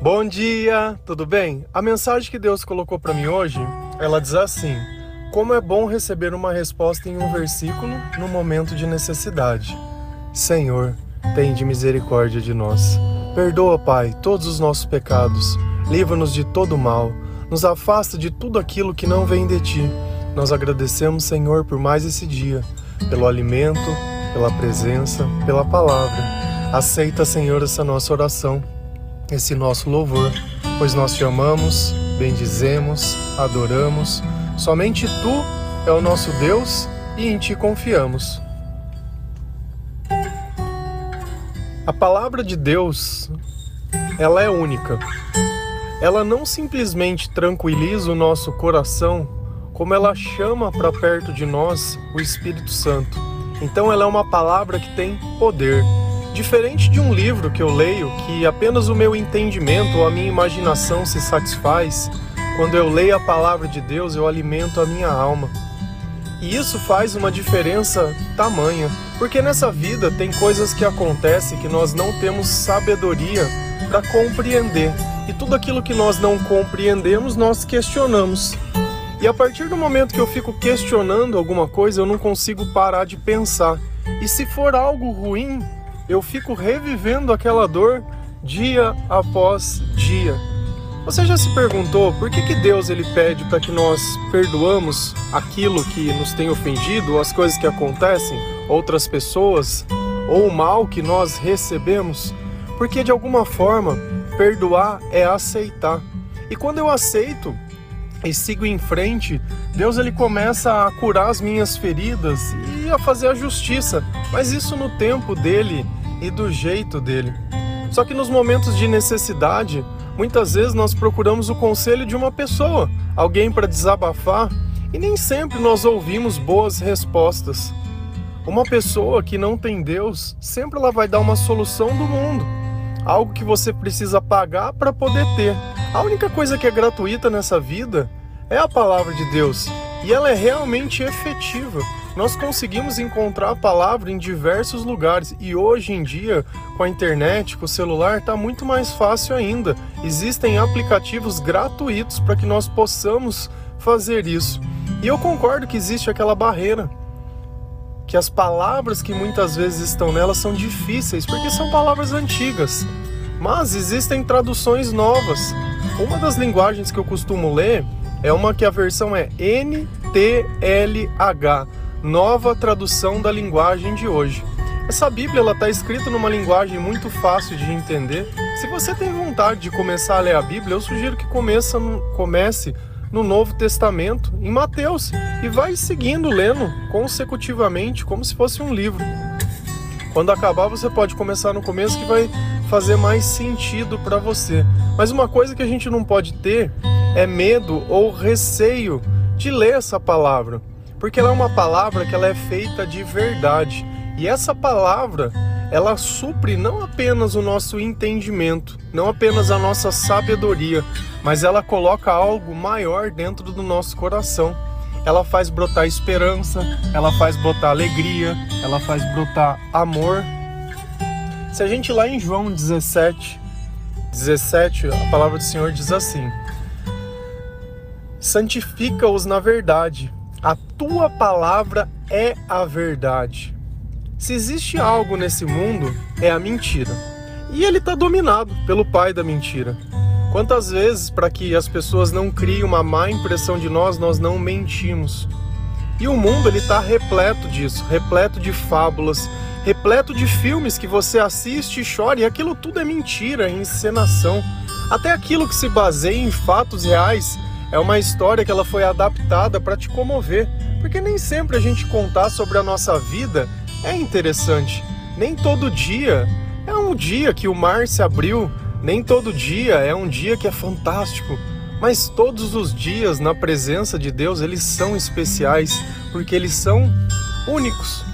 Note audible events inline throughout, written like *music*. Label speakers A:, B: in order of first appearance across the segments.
A: Bom dia, tudo bem? A mensagem que Deus colocou para mim hoje, ela diz assim: Como é bom receber uma resposta em um versículo no momento de necessidade. Senhor, tem de misericórdia de nós. Perdoa, Pai, todos os nossos pecados. Livra-nos de todo mal. Nos afasta de tudo aquilo que não vem de ti. Nós agradecemos, Senhor, por mais esse dia, pelo alimento, pela presença, pela palavra. Aceita, Senhor, essa nossa oração esse nosso louvor, pois nós te amamos, bendizemos, adoramos. Somente tu é o nosso Deus e em ti confiamos. A palavra de Deus, ela é única. Ela não simplesmente tranquiliza o nosso coração, como ela chama para perto de nós o Espírito Santo. Então ela é uma palavra que tem poder. Diferente de um livro que eu leio que apenas o meu entendimento ou a minha imaginação se satisfaz, quando eu leio a palavra de Deus, eu alimento a minha alma. E isso faz uma diferença tamanha, porque nessa vida tem coisas que acontecem que nós não temos sabedoria para compreender. E tudo aquilo que nós não compreendemos, nós questionamos. E a partir do momento que eu fico questionando alguma coisa, eu não consigo parar de pensar. E se for algo ruim, eu fico revivendo aquela dor dia após dia. Você já se perguntou por que, que Deus ele pede para que nós perdoamos aquilo que nos tem ofendido, as coisas que acontecem, outras pessoas, ou o mal que nós recebemos? Porque de alguma forma, perdoar é aceitar. E quando eu aceito e sigo em frente, Deus ele começa a curar as minhas feridas e a fazer a justiça, mas isso no tempo dele e do jeito dele. Só que nos momentos de necessidade, muitas vezes nós procuramos o conselho de uma pessoa, alguém para desabafar, e nem sempre nós ouvimos boas respostas. Uma pessoa que não tem Deus, sempre ela vai dar uma solução do mundo, algo que você precisa pagar para poder ter. A única coisa que é gratuita nessa vida é a palavra de Deus, e ela é realmente efetiva nós conseguimos encontrar a palavra em diversos lugares e hoje em dia, com a internet, com o celular, está muito mais fácil ainda. Existem aplicativos gratuitos para que nós possamos fazer isso. E eu concordo que existe aquela barreira, que as palavras que muitas vezes estão nela são difíceis, porque são palavras antigas. Mas existem traduções novas. Uma das linguagens que eu costumo ler é uma que a versão é NTLH nova tradução da linguagem de hoje. Essa Bíblia ela está escrita numa linguagem muito fácil de entender. Se você tem vontade de começar a ler a Bíblia, eu sugiro que comece no, Novo Testamento, em Mateus, e vai seguindo lendo consecutivamente, como se fosse um livro. Quando acabar, você pode começar no começo, que vai fazer mais sentido para você. Mas uma coisa que a gente não pode ter é medo ou receio de ler essa palavra porque ela é uma palavra que ela é feita de verdade. E essa palavra, ela supre não apenas o nosso entendimento, não apenas a nossa sabedoria, mas ela coloca algo maior dentro do nosso coração. Ela faz brotar esperança, ela faz brotar alegria, ela faz brotar amor. Se a gente lá em João 17, 17, a palavra do Senhor diz assim: Santifica-os na verdade, a tua palavra é a verdade. Se existe algo nesse mundo, é a mentira. E ele está dominado pelo pai da mentira. Quantas vezes, para que as pessoas não criem uma má impressão de nós, nós não mentimos? E o mundo ele está repleto disso, repleto de fábulas, repleto de filmes que você assiste e chora, e aquilo tudo é mentira, é encenação. Até aquilo que se baseia em fatos reais é uma história que ela foi adaptada para te comover, porque nem sempre a gente contar sobre a nossa vida é interessante. Nem todo dia é um dia que o mar se abriu, nem todo dia é um dia que é fantástico. Mas todos os dias na presença de Deus, eles são especiais, porque eles são únicos.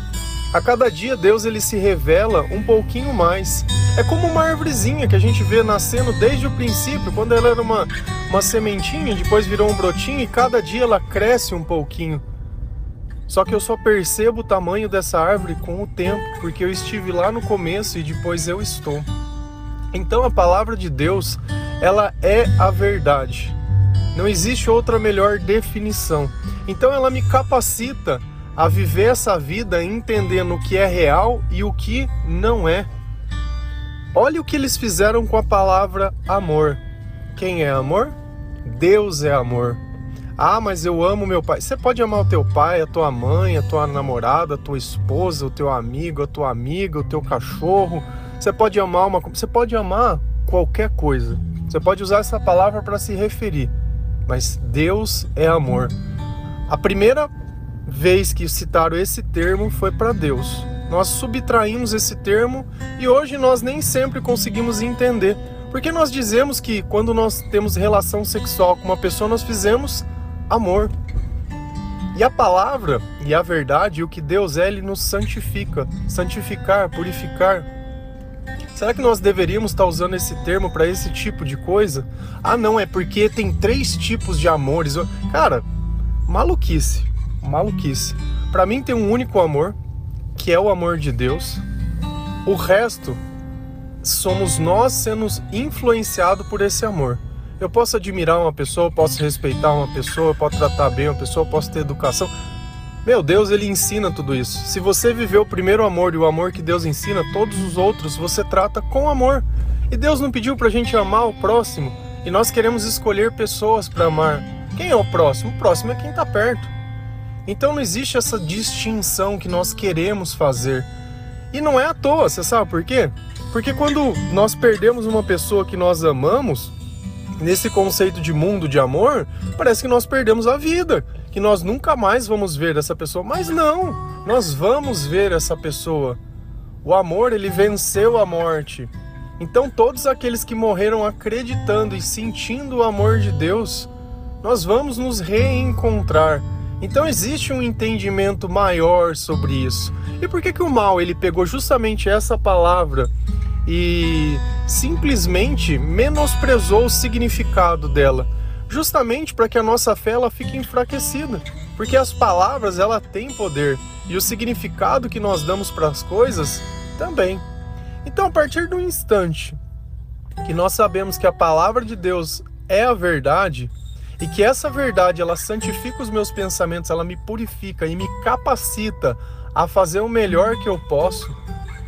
A: A cada dia Deus ele se revela um pouquinho mais. É como uma árvorezinha que a gente vê nascendo desde o princípio, quando ela era uma, uma sementinha, depois virou um brotinho e cada dia ela cresce um pouquinho. Só que eu só percebo o tamanho dessa árvore com o tempo, porque eu estive lá no começo e depois eu estou. Então a palavra de Deus, ela é a verdade. Não existe outra melhor definição. Então ela me capacita a viver essa vida entendendo o que é real e o que não é. Olha o que eles fizeram com a palavra amor. Quem é amor? Deus é amor. Ah, mas eu amo meu pai. Você pode amar o teu pai, a tua mãe, a tua namorada, a tua esposa, o teu amigo, a tua amiga, o teu cachorro. Você pode amar uma, você pode amar qualquer coisa. Você pode usar essa palavra para se referir. Mas Deus é amor. A primeira vez que citaram esse termo foi para Deus. Nós subtraímos esse termo e hoje nós nem sempre conseguimos entender. Porque nós dizemos que quando nós temos relação sexual com uma pessoa, nós fizemos amor. E a palavra e a verdade, o que Deus é, Ele nos santifica. Santificar, purificar. Será que nós deveríamos estar usando esse termo para esse tipo de coisa? Ah, não, é porque tem três tipos de amores. Cara, maluquice. Maluquice. Para mim tem um único amor, que é o amor de Deus. O resto somos nós sendo influenciados por esse amor. Eu posso admirar uma pessoa, eu posso respeitar uma pessoa, eu posso tratar bem uma pessoa, eu posso ter educação. Meu Deus, ele ensina tudo isso. Se você viveu o primeiro amor e o amor que Deus ensina, todos os outros você trata com amor. E Deus não pediu pra gente amar o próximo, e nós queremos escolher pessoas para amar. Quem é o próximo? O próximo é quem está perto. Então não existe essa distinção que nós queremos fazer. E não é à toa, você sabe por quê? Porque quando nós perdemos uma pessoa que nós amamos, nesse conceito de mundo de amor, parece que nós perdemos a vida, que nós nunca mais vamos ver essa pessoa. Mas não, nós vamos ver essa pessoa. O amor, ele venceu a morte. Então, todos aqueles que morreram acreditando e sentindo o amor de Deus, nós vamos nos reencontrar. Então existe um entendimento maior sobre isso. E por que, que o mal ele pegou justamente essa palavra e simplesmente menosprezou o significado dela? Justamente para que a nossa fé ela fique enfraquecida. Porque as palavras ela têm poder e o significado que nós damos para as coisas também. Então, a partir do instante que nós sabemos que a palavra de Deus é a verdade, e que essa verdade ela santifica os meus pensamentos, ela me purifica e me capacita a fazer o melhor que eu posso,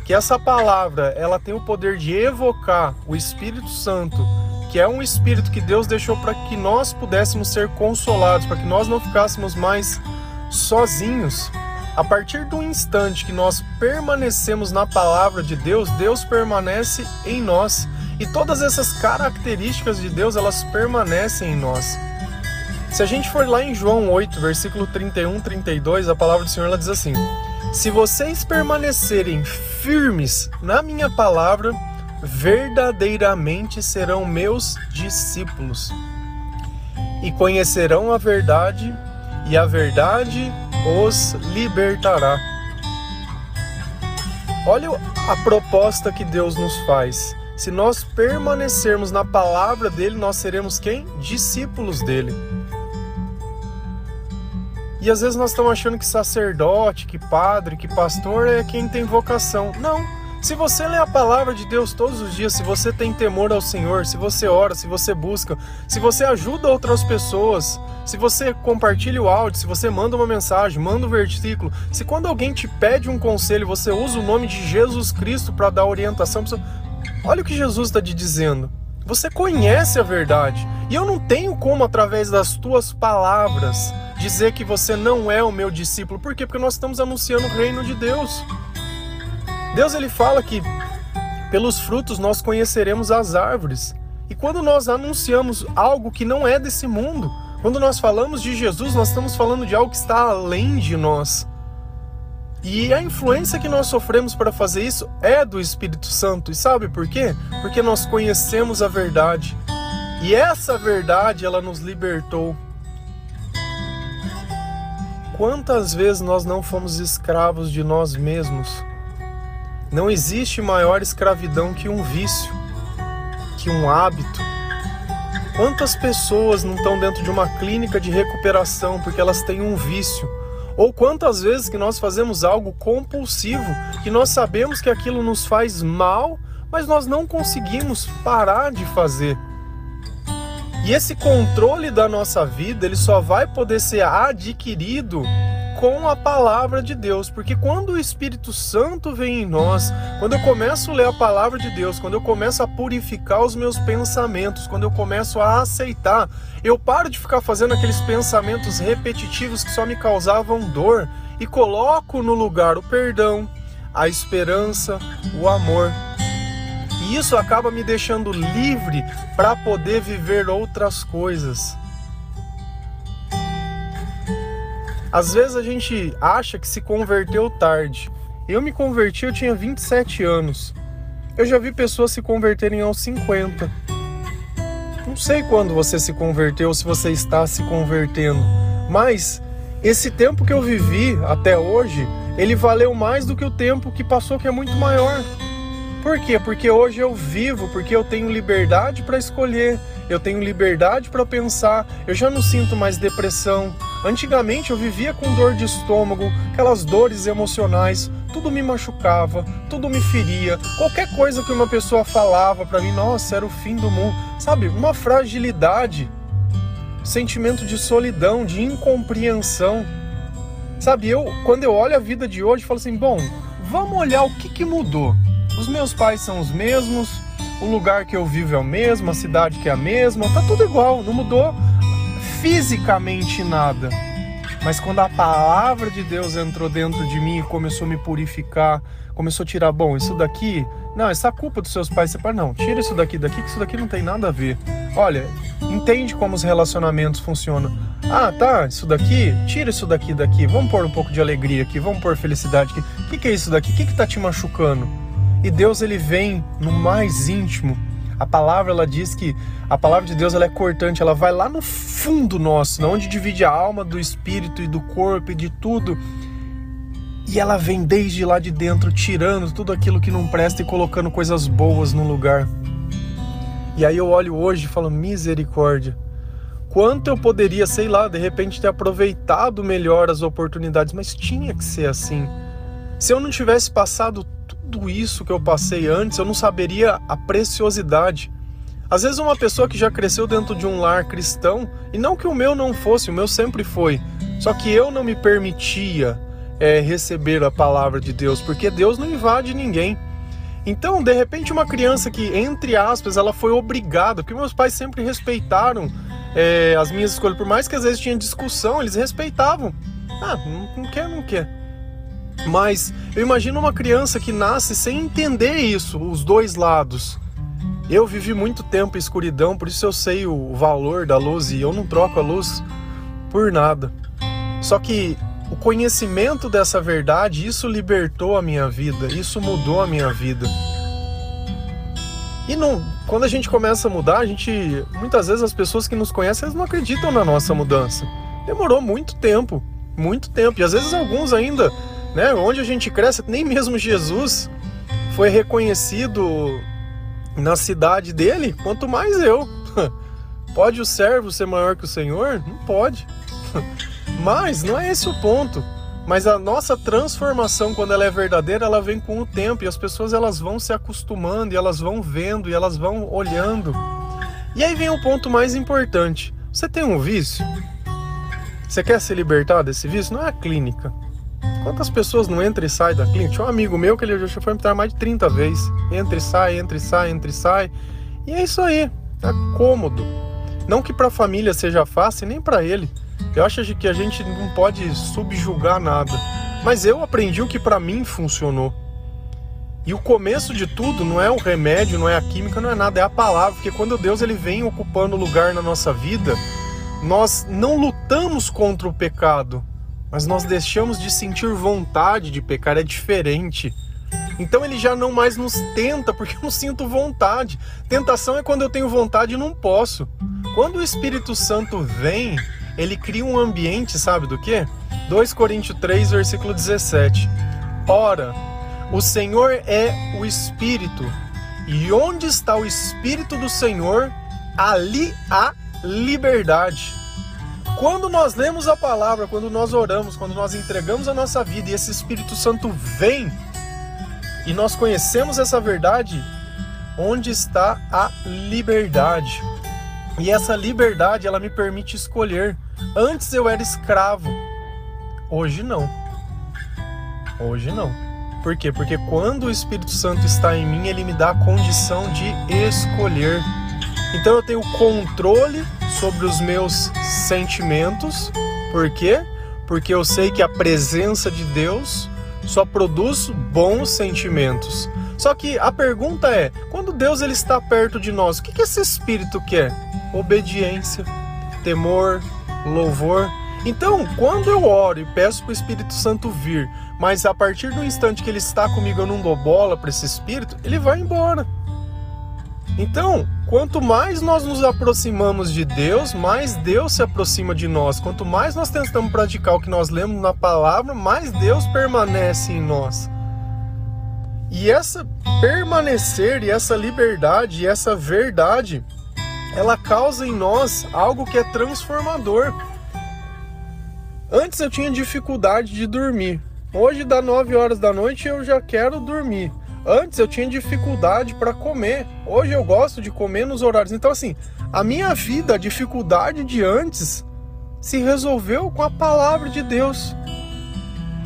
A: que essa palavra ela tem o poder de evocar o Espírito Santo, que é um espírito que Deus deixou para que nós pudéssemos ser consolados, para que nós não ficássemos mais sozinhos. A partir do instante que nós permanecemos na palavra de Deus, Deus permanece em nós. E todas essas características de Deus, elas permanecem em nós. Se a gente for lá em João 8, versículo 31, 32, a palavra do Senhor ela diz assim: Se vocês permanecerem firmes na minha palavra, verdadeiramente serão meus discípulos e conhecerão a verdade, e a verdade os libertará. Olha a proposta que Deus nos faz. Se nós permanecermos na palavra dele, nós seremos quem? Discípulos dele. E às vezes nós estamos achando que sacerdote, que padre, que pastor é quem tem vocação. Não. Se você lê a palavra de Deus todos os dias, se você tem temor ao Senhor, se você ora, se você busca, se você ajuda outras pessoas, se você compartilha o áudio, se você manda uma mensagem, manda um versículo, se quando alguém te pede um conselho, você usa o nome de Jesus Cristo para dar orientação, olha o que Jesus está te dizendo. Você conhece a verdade. E eu não tenho como, através das tuas palavras, dizer que você não é o meu discípulo. Por quê? Porque nós estamos anunciando o reino de Deus. Deus ele fala que pelos frutos nós conheceremos as árvores. E quando nós anunciamos algo que não é desse mundo, quando nós falamos de Jesus, nós estamos falando de algo que está além de nós. E a influência que nós sofremos para fazer isso é do Espírito Santo. E sabe por quê? Porque nós conhecemos a verdade. E essa verdade, ela nos libertou. Quantas vezes nós não fomos escravos de nós mesmos? Não existe maior escravidão que um vício, que um hábito. Quantas pessoas não estão dentro de uma clínica de recuperação porque elas têm um vício? Ou quantas vezes que nós fazemos algo compulsivo, que nós sabemos que aquilo nos faz mal, mas nós não conseguimos parar de fazer. E esse controle da nossa vida, ele só vai poder ser adquirido com a palavra de Deus, porque quando o Espírito Santo vem em nós, quando eu começo a ler a palavra de Deus, quando eu começo a purificar os meus pensamentos, quando eu começo a aceitar, eu paro de ficar fazendo aqueles pensamentos repetitivos que só me causavam dor e coloco no lugar o perdão, a esperança, o amor. E isso acaba me deixando livre para poder viver outras coisas. Às vezes a gente acha que se converteu tarde. Eu me converti, eu tinha 27 anos. Eu já vi pessoas se converterem aos 50. Não sei quando você se converteu, se você está se convertendo, mas esse tempo que eu vivi até hoje, ele valeu mais do que o tempo que passou, que é muito maior. Por quê? Porque hoje eu vivo, porque eu tenho liberdade para escolher, eu tenho liberdade para pensar, eu já não sinto mais depressão. Antigamente eu vivia com dor de estômago, aquelas dores emocionais, tudo me machucava, tudo me feria. Qualquer coisa que uma pessoa falava para mim, nossa, era o fim do mundo. Sabe, uma fragilidade, sentimento de solidão, de incompreensão. Sabe, eu quando eu olho a vida de hoje, falo assim, bom, vamos olhar o que, que mudou. Os meus pais são os mesmos, o lugar que eu vivo é o mesmo, a cidade que é a mesma, tá tudo igual, não mudou fisicamente nada. Mas quando a palavra de Deus entrou dentro de mim e começou a me purificar, começou a tirar, bom, isso daqui, não, essa culpa dos seus pais, você fala, não, tira isso daqui daqui, que isso daqui não tem nada a ver. Olha, entende como os relacionamentos funcionam. Ah, tá, isso daqui, tira isso daqui daqui, vamos pôr um pouco de alegria aqui, vamos pôr felicidade aqui. O que, que é isso daqui? O que, que tá te machucando? E Deus ele vem no mais íntimo. A palavra ela diz que a palavra de Deus ela é cortante, ela vai lá no fundo nosso, onde divide a alma do espírito e do corpo e de tudo. E ela vem desde lá de dentro, tirando tudo aquilo que não presta e colocando coisas boas no lugar. E aí eu olho hoje e falo: misericórdia. Quanto eu poderia, sei lá, de repente ter aproveitado melhor as oportunidades, mas tinha que ser assim. Se eu não tivesse passado tudo isso que eu passei antes, eu não saberia a preciosidade. Às vezes uma pessoa que já cresceu dentro de um lar cristão, e não que o meu não fosse, o meu sempre foi, só que eu não me permitia é, receber a palavra de Deus, porque Deus não invade ninguém. Então, de repente, uma criança que, entre aspas, ela foi obrigada, porque meus pais sempre respeitaram é, as minhas escolhas, por mais que às vezes tinha discussão, eles respeitavam. Ah, não, não quer, não quer. Mas eu imagino uma criança que nasce sem entender isso, os dois lados. Eu vivi muito tempo em escuridão, por isso eu sei o valor da luz e eu não troco a luz por nada. Só que o conhecimento dessa verdade, isso libertou a minha vida, isso mudou a minha vida. E não, quando a gente começa a mudar, a gente muitas vezes as pessoas que nos conhecem elas não acreditam na nossa mudança. Demorou muito tempo, muito tempo. E às vezes alguns ainda né? Onde a gente cresce, nem mesmo Jesus foi reconhecido na cidade dele, quanto mais eu. *laughs* Pode o servo ser maior que o Senhor? Não pode. *laughs* Mas não é esse o ponto. Mas a nossa transformação, quando ela é verdadeira, ela vem com o tempo e as pessoas elas vão se acostumando e elas vão vendo e elas vão olhando. E aí vem o ponto mais importante. Você tem um vício? Você quer se libertar desse vício? Não é a clínica. Quantas pessoas não entram e saem da clínica? Tinha um amigo meu que ele já foi entrar mais de 30 vezes. Entra e sai, entra e sai, entra e sai. E é isso aí. É cômodo. Não que para a família seja fácil, nem para ele. Eu acho que a gente não pode subjugar nada. Mas eu aprendi o que para mim funcionou. E o começo de tudo não é o remédio, não é a química, não é nada, é a palavra. Porque quando Deus ele vem ocupando lugar na nossa vida, nós não lutamos contra o pecado, mas nós deixamos de sentir vontade de pecar, é diferente. Então ele já não mais nos tenta porque eu não sinto vontade. Tentação é quando eu tenho vontade e não posso. Quando o Espírito Santo vem, ele cria um ambiente, sabe do que? 2 Coríntios 3, versículo 17. Ora, o Senhor é o Espírito, e onde está o Espírito do Senhor, ali há liberdade. Quando nós lemos a palavra, quando nós oramos, quando nós entregamos a nossa vida e esse Espírito Santo vem e nós conhecemos essa verdade, onde está a liberdade? E essa liberdade, ela me permite escolher. Antes eu era escravo. Hoje não. Hoje não. Por quê? Porque quando o Espírito Santo está em mim, ele me dá a condição de escolher. Então eu tenho controle sobre os meus sentimentos. Por quê? Porque eu sei que a presença de Deus só produz bons sentimentos. Só que a pergunta é: quando Deus ele está perto de nós, o que esse espírito quer? Obediência, temor, louvor. Então, quando eu oro e peço para o Espírito Santo vir, mas a partir do instante que ele está comigo eu não dou bola para esse espírito, ele vai embora. Então, quanto mais nós nos aproximamos de Deus, mais Deus se aproxima de nós. Quanto mais nós tentamos praticar o que nós lemos na palavra, mais Deus permanece em nós. E essa permanecer e essa liberdade e essa verdade, ela causa em nós algo que é transformador. Antes eu tinha dificuldade de dormir. Hoje, das 9 horas da noite, eu já quero dormir. Antes eu tinha dificuldade para comer. Hoje eu gosto de comer nos horários. Então, assim, a minha vida, a dificuldade de antes, se resolveu com a palavra de Deus.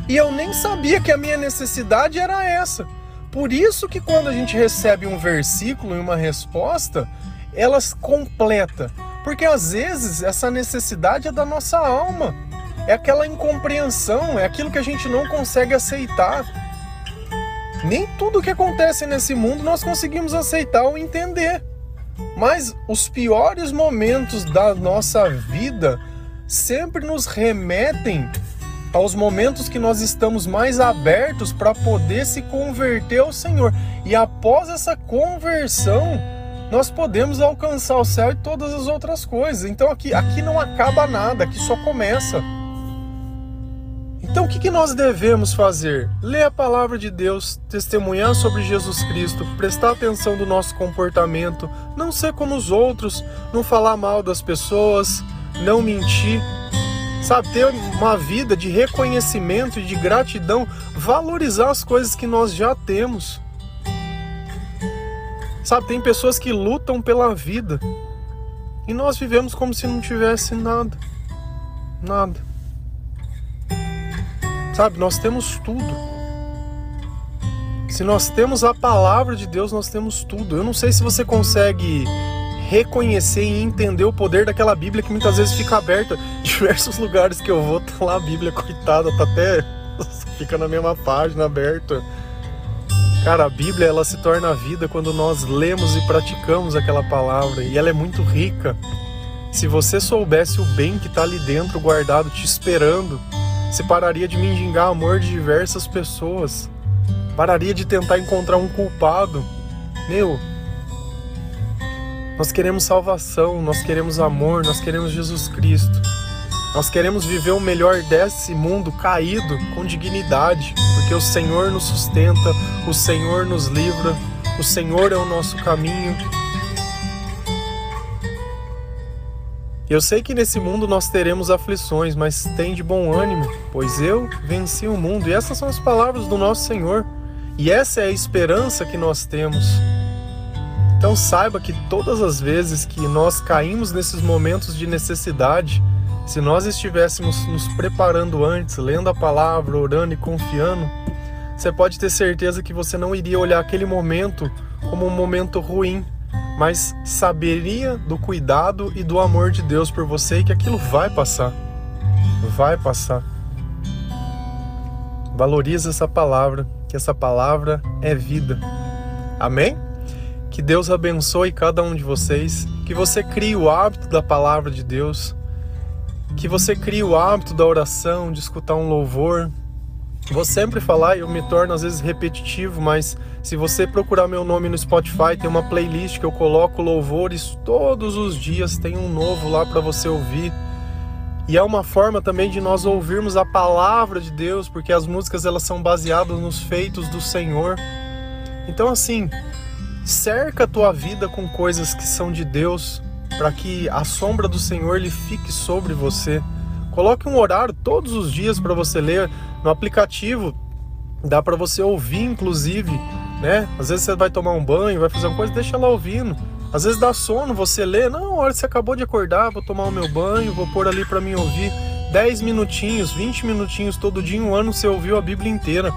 A: E eu nem sabia que a minha necessidade era essa. Por isso que quando a gente recebe um versículo e uma resposta, elas completa. Porque às vezes essa necessidade é da nossa alma. É aquela incompreensão, é aquilo que a gente não consegue aceitar. Nem tudo que acontece nesse mundo nós conseguimos aceitar ou entender. Mas os piores momentos da nossa vida sempre nos remetem aos momentos que nós estamos mais abertos para poder se converter ao Senhor. E após essa conversão, nós podemos alcançar o céu e todas as outras coisas. Então aqui, aqui não acaba nada, aqui só começa. Então o que, nós devemos fazer? Ler a palavra de Deus, testemunhar sobre Jesus Cristo, prestar atenção do nosso comportamento, não ser como os outros, não falar mal das pessoas, não mentir, sabe, ter uma vida de reconhecimento e de gratidão, valorizar as coisas que nós já temos. Sabe, tem pessoas que lutam pela vida e nós vivemos como se não tivesse nada. Nada. Sabe, nós temos tudo. Se nós temos a palavra de Deus, nós temos tudo. Eu não sei se você consegue reconhecer e entender o poder daquela Bíblia que muitas vezes fica aberta. *laughs* Diversos lugares que eu vou, tá lá a Bíblia, coitada, tá até. *laughs* fica na mesma página aberta. Cara, a Bíblia ela se torna vida quando nós lemos e praticamos aquela palavra e ela é muito rica. Se você soubesse o bem que está ali dentro guardado te esperando, você pararia de mendigar amor de diversas pessoas, pararia de tentar encontrar um culpado. Meu, nós queremos salvação, nós queremos amor, nós queremos Jesus Cristo. Nós queremos viver o melhor desse mundo caído com dignidade, porque o Senhor nos sustenta, o Senhor nos livra, o Senhor é o nosso caminho. Eu sei que nesse mundo nós teremos aflições, mas tem de bom ânimo, pois eu venci o mundo. E essas são as palavras do nosso Senhor. E essa é a esperança que nós temos. Então saiba que todas as vezes que nós caímos nesses momentos de necessidade, se nós estivéssemos nos preparando antes, lendo a palavra, orando e confiando, você pode ter certeza que você não iria olhar aquele momento como um momento ruim, mas saberia do cuidado e do amor de Deus por você e que aquilo vai passar. Vai passar. Valoriza essa palavra, que essa palavra é vida. Amém? Que Deus abençoe cada um de vocês, que você crie o hábito da palavra de Deus, que você crie o hábito da oração, de escutar um louvor. Vou sempre falar eu me torno às vezes repetitivo, mas se você procurar meu nome no Spotify, tem uma playlist que eu coloco louvores todos os dias, tem um novo lá para você ouvir. E é uma forma também de nós ouvirmos a palavra de Deus, porque as músicas elas são baseadas nos feitos do Senhor. Então assim, Cerca a tua vida com coisas que são de Deus, para que a sombra do Senhor lhe fique sobre você. Coloque um horário todos os dias para você ler no aplicativo. Dá para você ouvir, inclusive, né? Às vezes você vai tomar um banho, vai fazer uma coisa, deixa lá ouvindo. Às vezes dá sono, você lê, não, olha, você acabou de acordar, vou tomar o meu banho, vou pôr ali para mim ouvir 10 minutinhos, 20 minutinhos todo dia, um ano você ouviu a Bíblia inteira.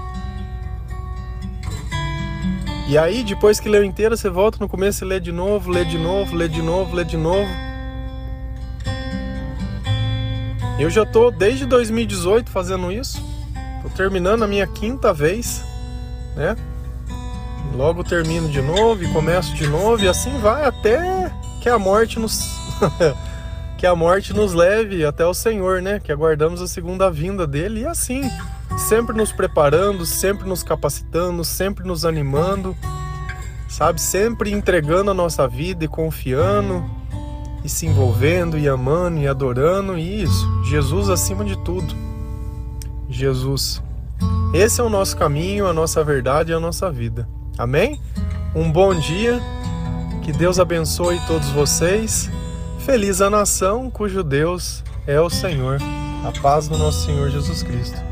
A: E aí, depois que leu inteira, você volta no começo e lê de novo, lê de novo, lê de novo, lê de novo. Eu já tô desde 2018 fazendo isso. Terminando a minha quinta vez, né? Logo termino de novo e começo de novo e assim vai até que a morte nos *laughs* que a morte nos leve até o Senhor, né? Que aguardamos a segunda vinda dele e assim, sempre nos preparando, sempre nos capacitando, sempre nos animando, sabe? Sempre entregando a nossa vida e confiando e se envolvendo e amando e adorando e isso, Jesus acima de tudo. Jesus. Esse é o nosso caminho, a nossa verdade e a nossa vida. Amém? Um bom dia, que Deus abençoe todos vocês. Feliz a nação cujo Deus é o Senhor. A paz do nosso Senhor Jesus Cristo.